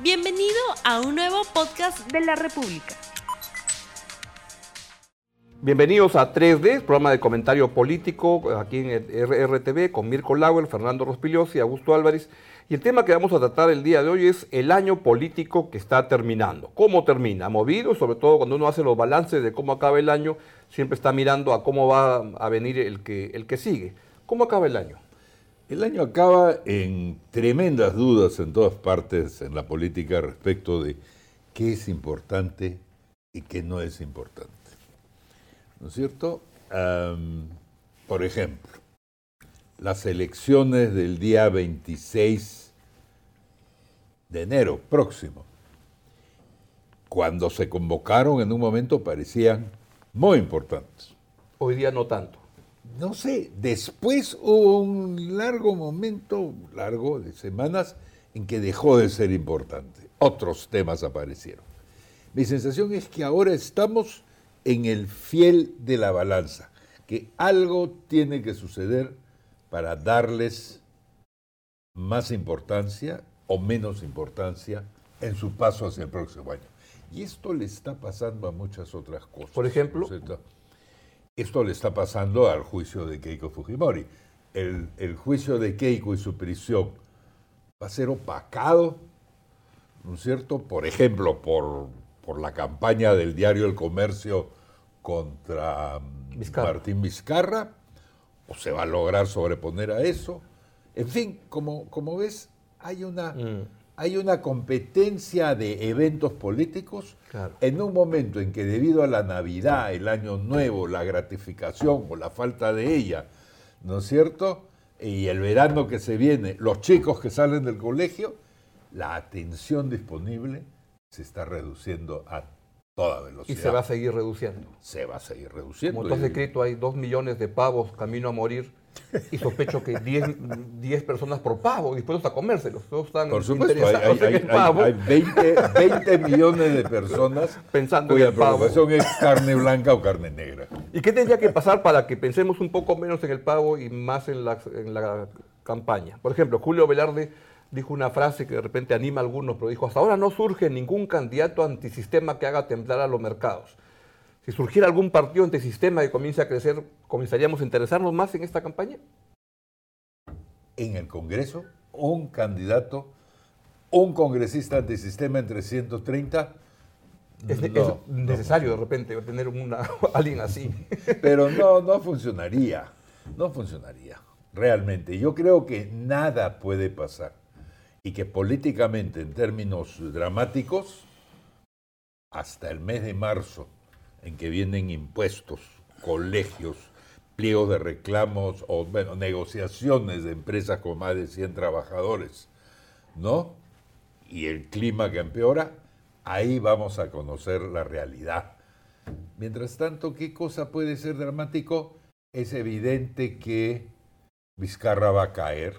Bienvenido a un nuevo podcast de la República. Bienvenidos a 3D, programa de comentario político aquí en RTV con Mirko Lauer, Fernando Rospigliosi, Augusto Álvarez. Y el tema que vamos a tratar el día de hoy es el año político que está terminando. ¿Cómo termina? Movido, sobre todo cuando uno hace los balances de cómo acaba el año, siempre está mirando a cómo va a venir el que, el que sigue. ¿Cómo acaba el año? El año acaba en tremendas dudas en todas partes en la política respecto de qué es importante y qué no es importante. ¿No es cierto? por ejemplo, las elecciones del día 26 de enero próximo, cuando se convocaron en un momento parecían muy importantes. Hoy día no tanto no sé, después hubo un largo momento, largo de semanas, en que dejó de ser importante. Otros temas aparecieron. Mi sensación es que ahora estamos en el fiel de la balanza, que algo tiene que suceder para darles más importancia o menos importancia en su paso hacia el próximo año. Y esto le está pasando a muchas otras cosas. Por ejemplo. Esto le está pasando al juicio de Keiko Fujimori. El, juicio de Keiko y su prisión va a ser opacado, ¿no es cierto? Por ejemplo, por, por la campaña del diario El Comercio contra Martín Vizcarra, o se va a lograr sobreponer a eso. En fin, como, como ves, hay una, mm hay una competencia de eventos políticos en un momento en que debido a la Navidad, el Año Nuevo, la gratificación o la falta de ella, ¿no es cierto? Y el verano que se viene, los chicos que salen del colegio, la atención disponible se está reduciendo a toda velocidad. Y se va a seguir reduciendo. Se va a seguir reduciendo. Como tú has escrito, hay dos millones de pavos camino a morir y sospecho que 10 personas por pavo, dispuestos a comérselos. Todos están por supuesto, hay, 20, millones de personas pensando cuya en el pavo. preocupación es carne blanca o carne negra. ¿Y qué tendría que pasar para que pensemos un poco menos en el pavo y más en la, en la campaña? Por ejemplo, Julio Velarde dijo una frase que de repente anima a algunos, pero dijo, hasta ahora no surge ningún candidato antisistema que haga temblar a los mercados si surgiera algún partido antisistema que comience a crecer, ¿comenzaríamos a interesarnos más en esta campaña? En el Congreso, un candidato, un congresista antisistema en 330. Es, necesario de repente tener una, alguien así. Pero no, no funcionaría. No funcionaría. Realmente. Yo creo que nada puede pasar. Y que políticamente, en términos dramáticos, hasta el mes de marzo en que vienen impuestos, colegios, pliegos de reclamos o bueno, negociaciones de empresas con más de 100 trabajadores, ¿no? Y el clima que empeora, ahí vamos a conocer la realidad. Mientras tanto, ¿qué cosa puede ser dramático? Es evidente que Vizcarra va a caer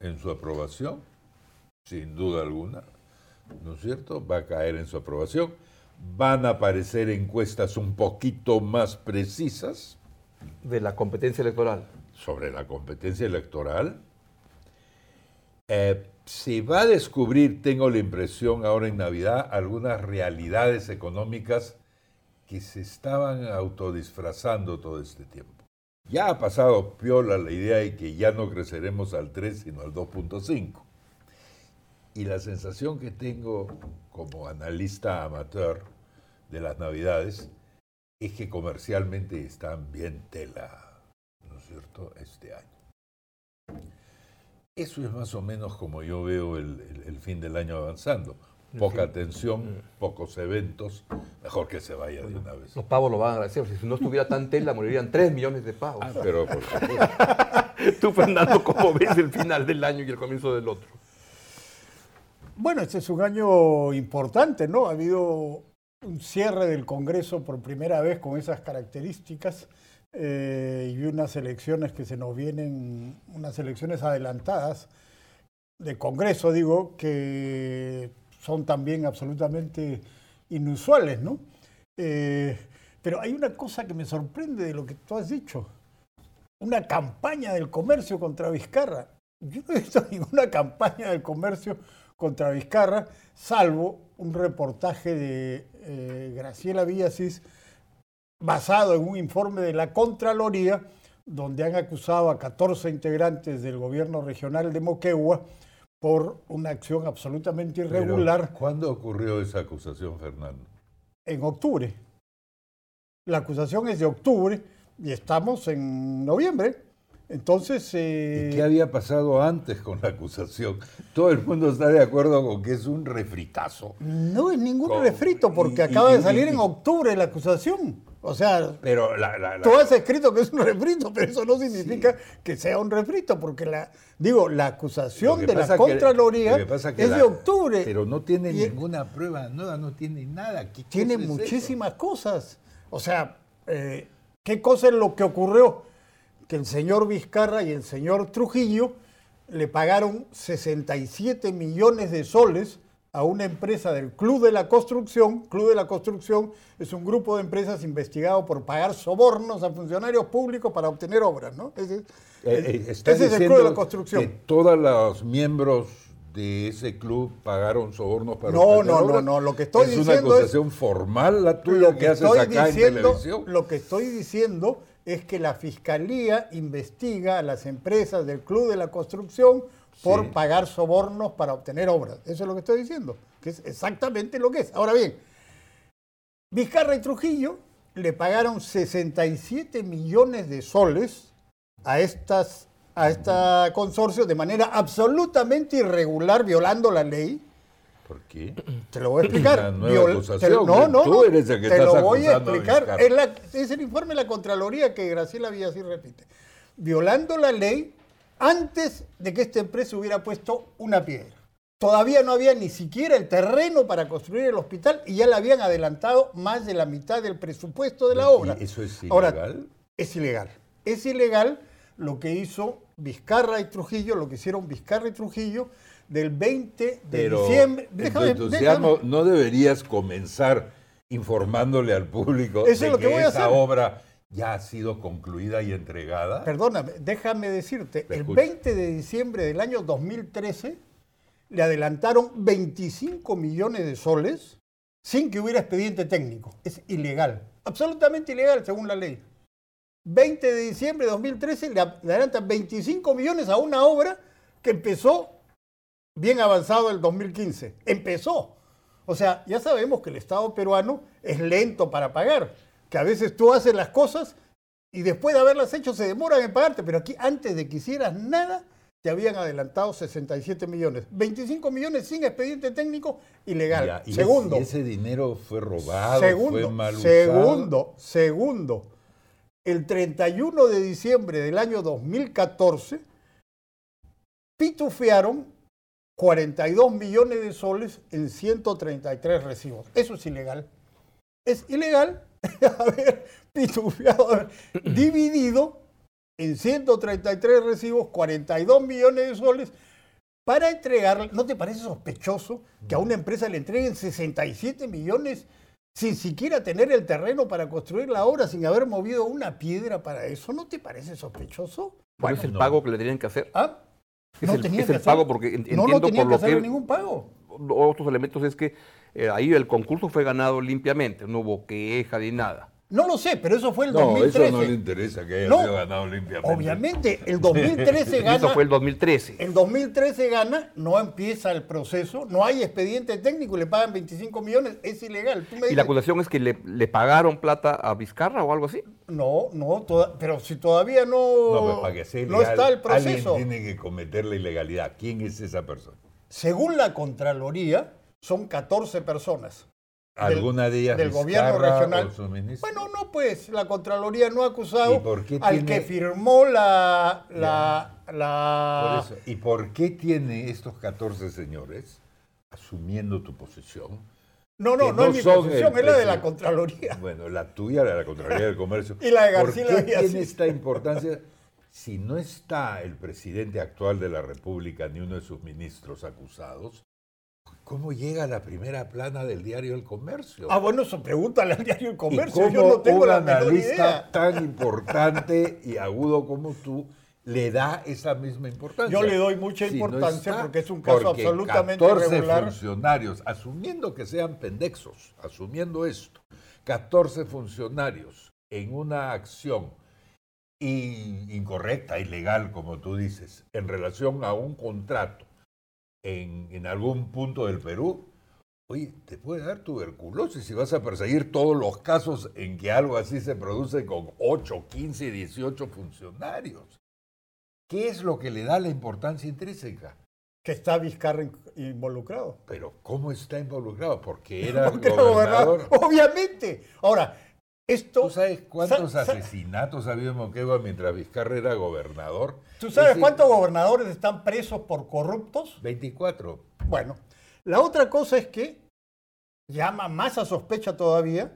en su aprobación, sin duda alguna, ¿no es cierto? Va a caer en su aprobación van a aparecer encuestas un poquito más precisas. De la competencia electoral. Sobre la competencia electoral. Eh, se va a descubrir, tengo la impresión ahora en Navidad, algunas realidades económicas que se estaban autodisfrazando todo este tiempo. Ya ha pasado piola la idea de que ya no creceremos al 3, sino al 2.5. Y la sensación que tengo como analista amateur de las Navidades es que comercialmente están bien tela, ¿no es cierto?, este año. Eso es más o menos como yo veo el, fin del año avanzando. Poca atención, mm. pocos eventos, mejor que se vaya de una vez. Los pavos lo van a agradecer, si no estuviera tan tela morirían 3 millones de pavos. Ah, pero por Tú, Fernando, ¿cómo ves el final del año y el comienzo del otro? Bueno, este es un año importante, ¿no? Ha habido un cierre del Congreso por primera vez con esas características eh, y unas elecciones que se nos vienen, unas elecciones adelantadas de Congreso, digo, que son también absolutamente inusuales, ¿no? Eh, pero hay una cosa que me sorprende de lo que tú has dicho. Una campaña del comercio contra Vizcarra. Yo no he visto ninguna campaña del comercio contra Vizcarra, salvo un reportaje de eh, Graciela Villasís basado en un informe de la Contraloría, donde han acusado a 14 integrantes del gobierno regional de Moquegua por una acción absolutamente irregular. Pero, ¿Cuándo ocurrió esa acusación, Fernando? En octubre. La acusación es de octubre y estamos en noviembre. Entonces... Eh... ¿Y qué había pasado antes con la acusación? Todo el mundo está de acuerdo con que es un refritazo. No es ningún refrito porque acaba de salir en octubre la acusación. O sea, pero tú has escrito que es un refrito, pero eso no significa que sea un refrito, porque la digo la acusación de la Contraloría es de octubre. Pero no tiene ninguna prueba, no, no tiene nada. tiene muchísimas cosas. O sea, eh, ¿qué cosa es lo que ocurrió? Que el señor Vizcarra y el señor Trujillo le pagaron 67 millones de soles a una empresa del Club de la Construcción. Club de la Construcción es un grupo de empresas investigado por pagar sobornos a funcionarios públicos para obtener obras, ¿no? Ese, eh, eh, es el Club de la Construcción. Que todos los miembros de ese club pagaron sobornos para no, no, no, no, lo que estoy diciendo es una acusación formal la tuya que, haces acá en televisión. Lo que estoy diciendo es que la fiscalía investiga a las empresas del Club de la Construcción por pagar sobornos para obtener obras. Eso es lo que estoy diciendo, que es exactamente lo que es. Ahora bien, Vizcarra y Trujillo le pagaron 67 millones de soles a estas a este consorcio de manera absolutamente irregular, violando la ley. ¿Por qué? Te lo voy a explicar. no, no, Tú eres el que te lo voy a explicar. es, el informe de la Contraloría que Graciela Villasí repite. Violando la ley antes de que esta empresa hubiera puesto una piedra. Todavía no había ni siquiera el terreno para construir el hospital y ya le habían adelantado más de la mitad del presupuesto de la obra. ¿Eso es ilegal? es ilegal. Es ilegal lo que hizo Vizcarra y Trujillo, lo que hicieron Vizcarra y Trujillo del 20 de diciembre. Déjame, entusiasmo, no deberías comenzar informándole al público de que, esa obra ya ha sido concluida y entregada. Perdóname, déjame decirte, el 20 de diciembre del año 2013 le adelantaron 25 millones de soles sin que hubiera expediente técnico. Es ilegal, absolutamente ilegal según la ley. 20 de diciembre de 2013 le adelantan 25 millones a una obra que empezó bien avanzado el 2015. Empezó. O sea, ya sabemos que el Estado peruano es lento para pagar que a veces tú haces las cosas y después de haberlas hecho se demoran en pagarte, pero aquí antes de que hicieras nada te habían adelantado 67 millones. 25 millones sin expediente técnico ilegal. segundo. ese dinero fue robado, segundo, fue mal Segundo, segundo. El 31 de diciembre del año 2014 pitufearon 42 millones de soles en 133 recibos. Eso es ilegal. Es ilegal haber pitufiado, dividido en 133 recibos, 42 millones de soles, para entregar, ¿no te parece sospechoso que a una empresa le entreguen 67 millones sin siquiera tener el terreno para construir la obra, sin haber movido una piedra para eso? ¿No te parece sospechoso? ¿Cuál es el pago que le tenían que hacer? ¿Ah? Es el, es el pago porque entiendo no, no por lo que hacer ningún pago. Otros elementos es que eh, ahí el concurso fue ganado limpiamente, no hubo queja ni nada. No lo sé, pero eso fue el 2013. No, eso no le interesa que haya sido ganado limpiamente. Obviamente, el 2013 gana. Eso fue el 2013. El 2013 gana, no empieza el proceso, no hay expediente técnico y le pagan 25 millones, es ilegal. ¿Y la acusación es que le, pagaron plata a Vizcarra o algo así? No, no, pero si todavía no, no, no está el proceso. Alguien tiene que cometer la ilegalidad. ¿Quién es esa persona? Según la Contraloría, son 14 personas. ¿Alguna de ellas del gobierno regional? Bueno, no, pues la Contraloría no ha acusado al que firmó la... la, ¿Y por qué tiene estos 14 señores, asumiendo tu posición, no, no, no, es mi posición, es la de la Contraloría. Bueno, la tuya, la de la Contraloría del Comercio. y la de García ¿Por qué tiene esta importancia? Si no está el presidente actual de la República ni uno de sus ministros acusados, ¿Cómo llega a la primera plana del diario El Comercio? Ah, bueno, eso pregúntale al diario El Comercio. Yo no tengo un analista tan importante y agudo como tú le da esa misma importancia. Yo le doy mucha Si no importancia está, porque es un caso porque absolutamente 14 irregular. funcionarios, asumiendo que sean pendexos, asumiendo esto, 14 funcionarios en una acción in- incorrecta, ilegal, como tú dices, en relación a un contrato en, en algún punto del Perú, oye, te puede dar tuberculosis si vas a perseguir todos los casos en que algo así se produce con 8, 15, 18 funcionarios. ¿Qué es lo que le da la importancia intrínseca? Que está Vizcarra in- involucrado. Pero ¿cómo está involucrado? Porque era Porque gobernador. Obviamente. Ahora, esto. ¿Tú sabes cuántos Sa- asesinatos ha habido en Moquegua mientras Vizcarra era gobernador? ¿Tú sabes cuántos gobernadores están presos por corruptos? 24. Bueno, la otra cosa es que llama más a sospecha todavía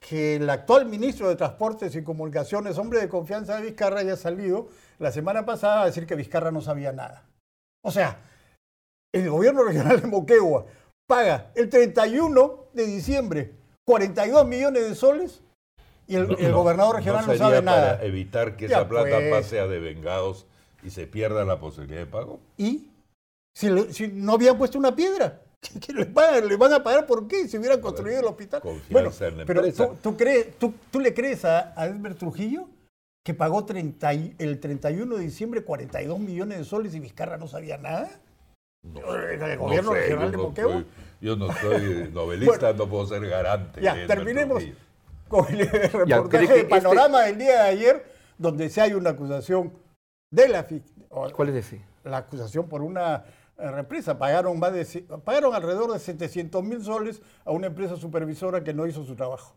que el actual ministro de Transportes y Comunicaciones, hombre de confianza de Vizcarra, haya salido la semana pasada a decir que Vizcarra no sabía nada. O sea, el gobierno regional de Moquegua paga el 31 de diciembre 42 millones de soles y el, el gobernador regional no, sería sabe nada. para evitar que Ya, esa plata pues. pase a devengados y se pierda la posibilidad de pago. ¿Y? Si, le- si no habían puesto una piedra. ¿Qué, le, pagan? ¿Le van a pagar por qué? Si hubieran construido el hospital. En la pero empresa. ¿tú, tú crees, tú, tú le crees a, a Edmer Trujillo que pagó 30 y- el 31 de diciembre 42 millones de soles y Vizcarra no sabía nada? ¿El gobierno sé, regional de no Moquegua? Yo no soy novelista, no puedo ser garante. Ya, terminemos con el reportaje ¿cree que de este- panorama del día de ayer, donde se hay una acusación de la, ¿Cuál es ese? la acusación por una eh, represa. Pagaron, más de, pagaron alrededor de 700 mil soles a una empresa supervisora que no hizo su trabajo.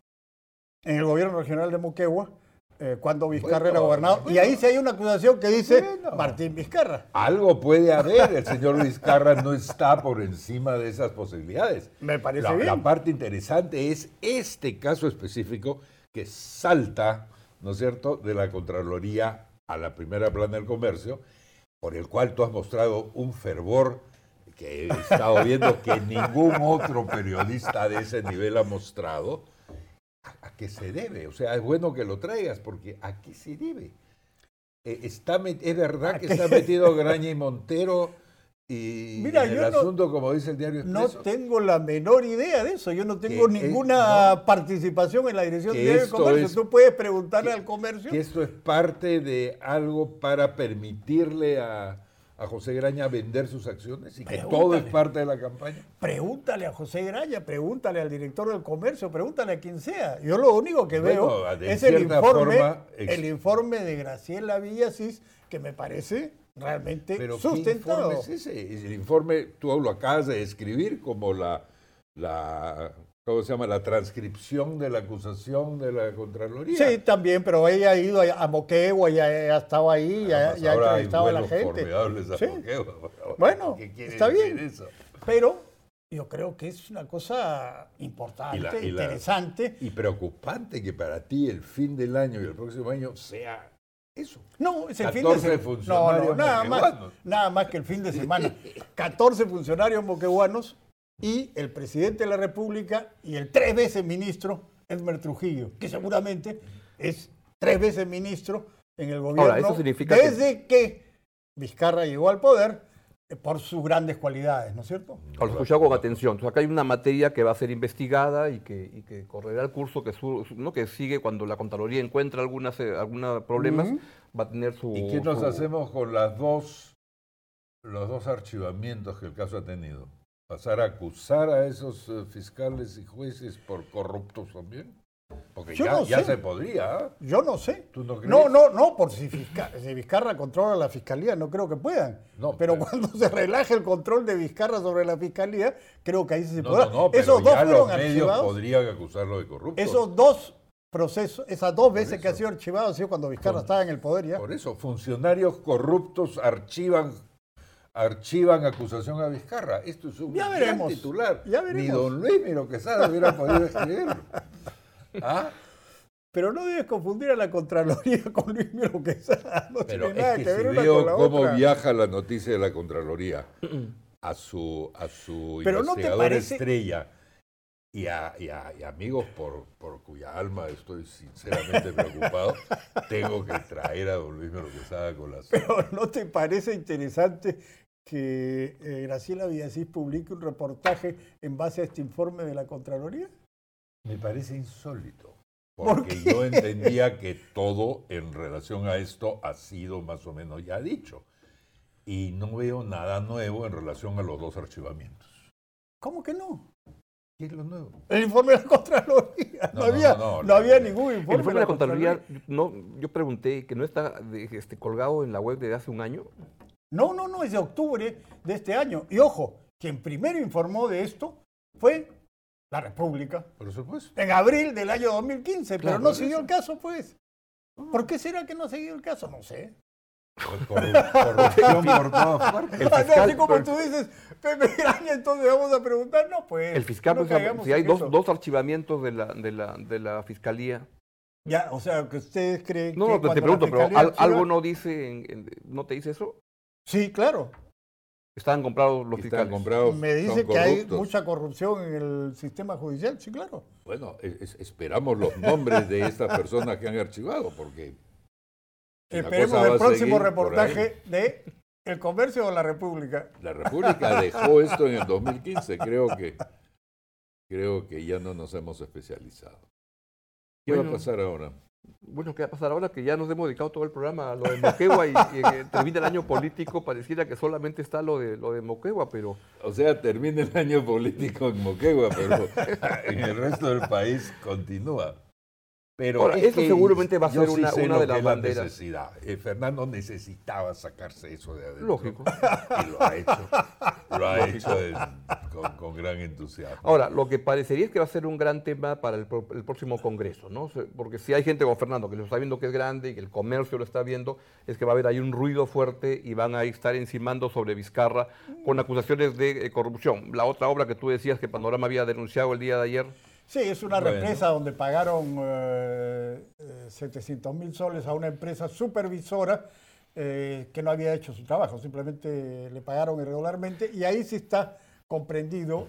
En el gobierno regional de Moquegua, eh, cuando Vizcarra Bueno, era gobernador. y ahí sí hay una acusación que dice Bueno. Martín Vizcarra. Algo puede haber, el señor Vizcarra no está por encima de esas posibilidades. Me parece la, bien. la parte interesante es este caso específico que salta, ¿no es cierto?, de la Contraloría a la primera plana del comercio, por el cual tú has mostrado un fervor que he estado viendo que ningún otro periodista de ese nivel ha mostrado. ¿A, a qué se debe? O sea, es bueno que lo traigas porque ¿a qué se debe? Eh, está es verdad que está metido Graña y Montero y Mira, en el yo no- asunto, como dice el diario No Expreso, tengo la menor idea de eso. Yo no tengo es- ninguna participación en la dirección del Diario de esto comercio. es- Tú puedes preguntarle que- al comercio. que esto es parte de algo para permitirle a, a José Graña vender sus acciones y que todo es parte de la campaña. Pregúntale a José Graña, pregúntale al director del comercio, pregúntale a quien sea. Yo lo único que Bueno, veo es el informe, forma, el informe de Graciela Villasís, que me parece realmente Pero ¿qué sustentado. informe es ese? Es El informe, tú lo acabas de describir como la, la ¿cómo se llama? La transcripción de la acusación de la Contraloría. Sí, también, pero ella ha ido a, Moquegua, ya, ya estaba ahí, ya, ha entrevistado a la gente. a Sí. Moquegua. Bueno, ¿Qué quiere está bien. eso? Pero yo creo que es una cosa importante, Y la- y la- interesante. Y preocupante que para ti el fin del año y el próximo año sea eso. No, es el fin de 14 semana. No, no, funcionarios nada más, nada más que el fin de semana. 14 funcionarios moqueguanos y el presidente de la República y el tres veces ministro Edmer Trujillo, que seguramente es tres veces ministro en el gobierno eso significa que- desde que... Vizcarra llegó al poder eh, por sus grandes cualidades, ¿no es cierto? Lo escuchado con atención. Entonces, acá hay una materia que va a ser investigada y que, y que correrá el curso que, su- ¿no? que sigue cuando la Contraloría encuentra algunas eh, alguna problemas, Ujú. va a tener su... ¿Y qué nos su- hacemos con las dos, los dos archivamientos que el caso ha tenido? ¿Pasar a acusar a esos eh, fiscales y jueces por corruptos también? Porque Yo ya, no ya sé. se podría. ¿ah? Yo no sé. ¿Tú no crees? No, no, no, por si, Fisca- si Vizcarra controla la fiscalía, no creo que puedan. No, pero, pero- cuando se relaje el control de Vizcarra sobre la fiscalía, creo que ahí sí se No, podrá. no, no, pero esos dos fueron archivados. podrían acusarlo de corrupto. Esos dos procesos, esas dos veces que ha sido archivado, ha sido cuando Vizcarra Por- estaba en el poder ya. Por eso, funcionarios corruptos archivan archivan acusación a Vizcarra. Esto es un Ya gran veremos, titular. ya Ni veremos. don Luis Miro Quesada hubiera podido escribirlo. ¿Ah? Pero no debes confundir a la Contraloría con Luis Miro Quesada. No Pero tiene nada es que, que ver una con la cómo otra. viaja la noticia de la Contraloría a su, a su Pero ¿no te investigador parece- estrella y a, y a- y amigos por, por cuya alma estoy sinceramente preocupado, tengo que traer a don Luis Quesada con las... Pero ¿no te parece interesante que eh, Graciela Villasís publique un reportaje en base a este informe de la Contraloría? Me parece insólito. ¿Por Porque qué? yo entendía que todo en relación a esto ha sido más o menos ya dicho. Y no veo nada nuevo en relación a los dos archivamientos. ¿Cómo que no? ¿Qué es lo nuevo? El informe de la Contraloría. No, No, había, no, no, no había ningún El informe, informe de la Contraloría, no, yo pregunté que no está este, colgado en la web desde hace un año. No, no, no, es de octubre de este año. Y ojo, quien primero informó de esto fue la República. Por supuesto. En abril del año 2015, Claro, pero no por siguió eso. el caso, pues. ¿Por qué será que no siguió el caso? No sé. Corrupción por. El Ah, no, fiscal- así como tú dices, Pepe Graña, entonces vamos a preguntar, no, pues. El fiscal, no pues, si hay dos, archivamientos de la, de, la, de la fiscalía. Ya, o sea, que ustedes creen No, que no, te, cuando te pregunto, pero al- algo no dice, en- en- ¿no te dice eso? Sí, claro. Estaban comprados los Están fiscales. comprados. Me dice que hay mucha corrupción en el sistema judicial, sí, claro. Bueno, es- es- esperamos los nombres de estas personas que han archivado, porque Esperemos el próximo reportaje de El Comercio o la República. La República dejó esto en el 2015. Creo que, creo que ya no nos hemos especializado. ¿Qué va a pasar ahora? Bueno, ¿qué va a pasar ahora? Que ya nos hemos dedicado todo el programa a lo de Moquegua y, y que termina el año político, pareciera que solamente está lo de, lo de Moquegua, pero O sea, termina el año político en Moquegua, pero en el resto del país continúa. Pero Ahora, es eso que seguramente va a ser sí una- de las banderas. necesidad. Eh, Fernando necesitaba sacarse eso de adentro. lógico. Y lo ha hecho. Lo ha hecho en- con, con gran entusiasmo. Ahora, lo que parecería es que va a ser un gran tema para el, el próximo Congreso, ¿no? Porque si hay gente como Fernando que lo está viendo que es grande y que el comercio lo está viendo, es que va a haber ahí un ruido fuerte y van a estar encimando sobre Vizcarra con acusaciones de eh, corrupción. La otra obra que tú decías que Panorama había denunciado el día de ayer, Sí, es una Bueno. represa donde pagaron eh, 700 mil soles a una empresa supervisora eh, que no había hecho su trabajo, simplemente le pagaron irregularmente y ahí sí está comprendido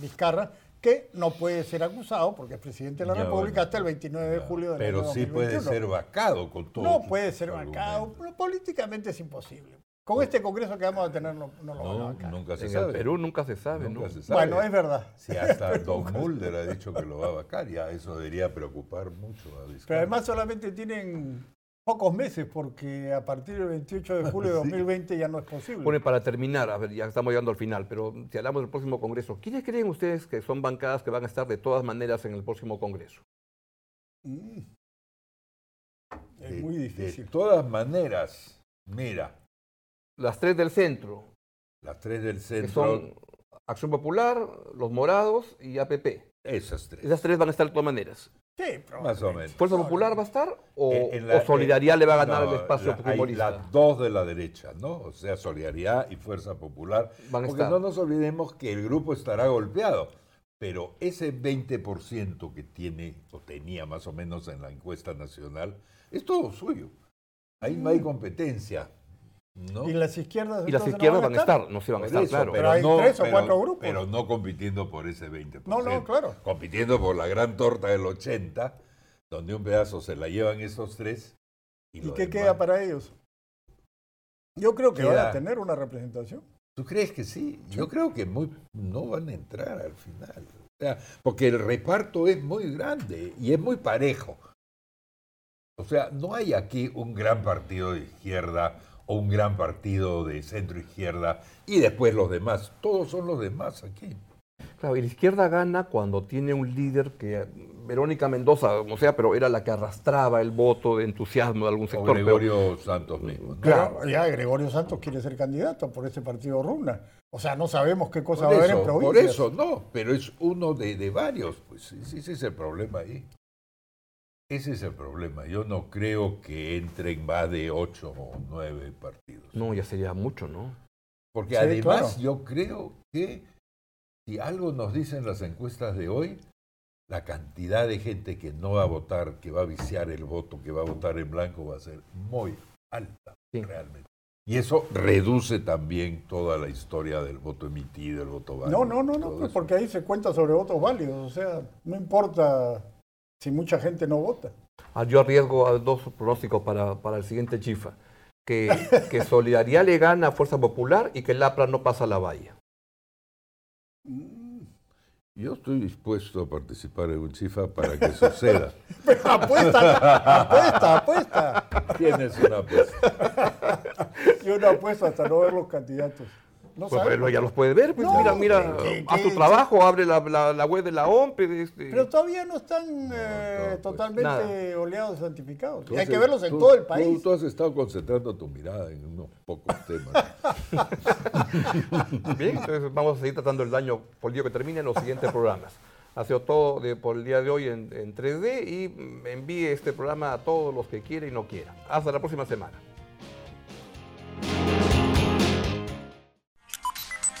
Vizcarra que no puede ser acusado porque es presidente de la Ya, República bueno. hasta el 29 de julio del Pero año sí puede 2021. ser vacado con todo. No puede ser vacado, pero políticamente es imposible. Con este Congreso que vamos a tener no, no lo van a No, nunca se en sabe. el Perú nunca se sabe, Nunca ¿no? se sabe. Bueno, es verdad. Si hasta Don Mulder ha dicho que lo va a vacar, ya eso debería preocupar mucho a Vizcarra. Pero además solamente tienen pocos meses porque a partir del 28 de julio de 2020 ya no es posible. Bueno, y para terminar, a ver, ya estamos llegando al final, pero si hablamos del próximo Congreso, ¿quiénes creen ustedes que son bancadas que van a estar de todas maneras en el próximo Congreso? Mm. Es De- muy De difícil. todas maneras, mira, Las tres del centro, las tres del que centro, son Acción Popular, Los Morados y APP. esas tres. Esas tres van a estar de todas maneras. Sí, Más o menos. ¿Fuerza Popular va a estar o, En- en la- o Solidaridad le va a ganar no, el espacio fujimorista? Las dos de la derecha, ¿no? O sea, Solidaridad y Fuerza Popular. Van a Porque estar. no nos olvidemos que el grupo estará golpeado. Pero ese 20% que tiene o tenía más o menos en la encuesta nacional es todo suyo. Ahí no hay competencia. ¿No? ¿Y las izquierdas Y las no izquierdas van a estar, no se van a estar, eso, claro. Pero hay tres o cuatro grupos. Pero no compitiendo por ese 20%. No, no, claro. Compitiendo por la gran torta del 80, donde un pedazo se la llevan esos tres. ¿Y, ¿Y lo qué demás- queda para ellos? Yo creo que van a tener una representación. ¿Tú crees que sí? Yo creo que muy, no van a entrar al final. O sea, porque el reparto es muy grande y es muy parejo. O sea, no hay aquí un gran partido de izquierda o un gran partido de centro izquierda y después los demás. Todos son los demás aquí. Claro, y la izquierda gana cuando tiene un líder que, Verónica Mendoza, o sea, pero era la que arrastraba el voto de entusiasmo de algún O sector. pero- Gregorio Santos mismo. ¿no? Claro. Ya Gregorio Santos quiere ser candidato por ese partido Runa. O sea, no sabemos qué cosa Por va a haber en eso, por provincias. eso, no, pero es uno de, de varios. Pues sí, sí, ese es el problema ahí. Ese es el problema. Yo no creo que entren más de ocho o nueve partidos. No, ya sería mucho, ¿no? Porque Sí, además claro. yo creo que si algo nos dicen las encuestas de hoy, la cantidad de gente que no va a votar, que va a viciar el voto, que va a votar en blanco, va a ser muy alta, Sí. realmente. Y eso reduce también toda la historia del voto emitido, el voto válido. No, no, no, no, pues porque ahí se cuenta sobre votos válidos. O sea, no importa si mucha gente no vota. Ah, yo arriesgo a dos pronósticos para, para el siguiente chifa. Que, que Solidaridad le gana a Fuerza Popular y que el APRA no pasa a la valla. Yo estoy dispuesto a participar en un chifa para que suceda. apuesta, apuesta, apuesta. Tienes una apuesta. Yo no apuesto hasta no ver los candidatos. No Pues, sabemos. pero ya los puedes ver, pues No, mira, mira, que- haz que- tu trabajo, abre la, la- la web de la OMP. este, Pero todavía no están eh, no, pues, totalmente nada. oleados, santificados. Hay que verlos en tú- todo el país. Tú, has estado concentrando tu mirada en unos pocos temas. Bien, entonces vamos a seguir tratando el daño político que termine en los siguientes programas. Ha sido todo de- por el día de hoy en, en 3D y envíe este programa a todos los que quiera y no quiera. Hasta la próxima semana.